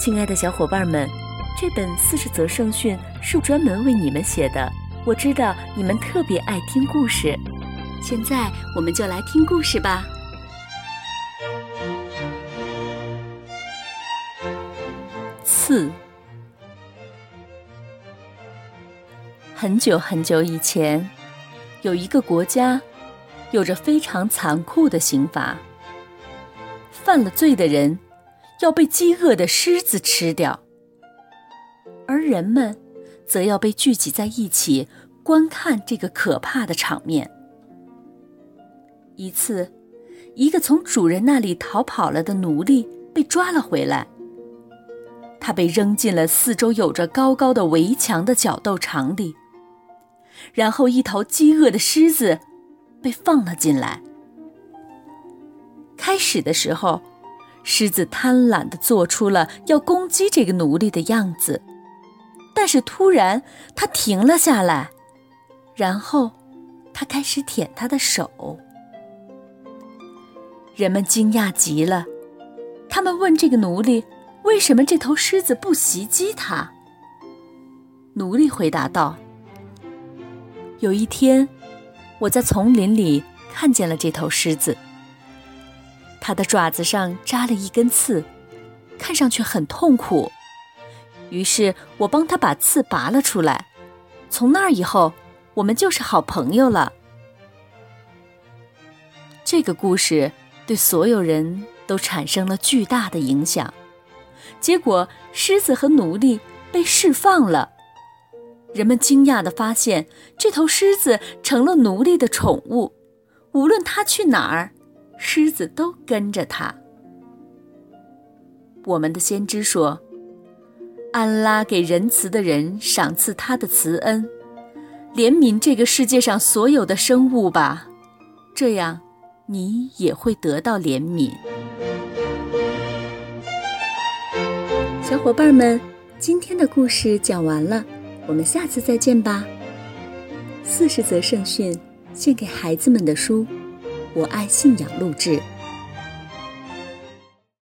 亲爱的小伙伴们，这本四十则圣训是专门为你们写的。我知道你们特别爱听故事，现在我们就来听故事吧。四。很久很久以前，有一个国家，有着非常残酷的刑罚，犯了罪的人。要被饥饿的狮子吃掉，而人们则要被聚集在一起观看这个可怕的场面。一次，一个从主人那里逃跑了的奴隶被抓了回来，他被扔进了四周有着高高的围墙的角斗场里，然后一头饥饿的狮子被放了进来。开始的时候。狮子贪婪地做出了要攻击这个奴隶的样子，但是突然他停了下来，然后他开始舔他的手。人们惊讶极了，他们问这个奴隶为什么这头狮子不袭击他。奴隶回答道：“有一天，我在丛林里看见了这头狮子。”它的爪子上扎了一根刺，看上去很痛苦。于是我帮他把刺拔了出来。从那儿以后，我们就是好朋友了。这个故事对所有人都产生了巨大的影响。结果，狮子和奴隶被释放了。人们惊讶地发现，这头狮子成了奴隶的宠物，无论它去哪儿。狮子都跟着他。我们的先知说：“安拉给仁慈的人赏赐他的慈恩，怜悯这个世界上所有的生物吧，这样你也会得到怜悯。”小伙伴们，今天的故事讲完了，我们下次再见吧。四十则圣训，献给孩子们的书。我爱信仰录制。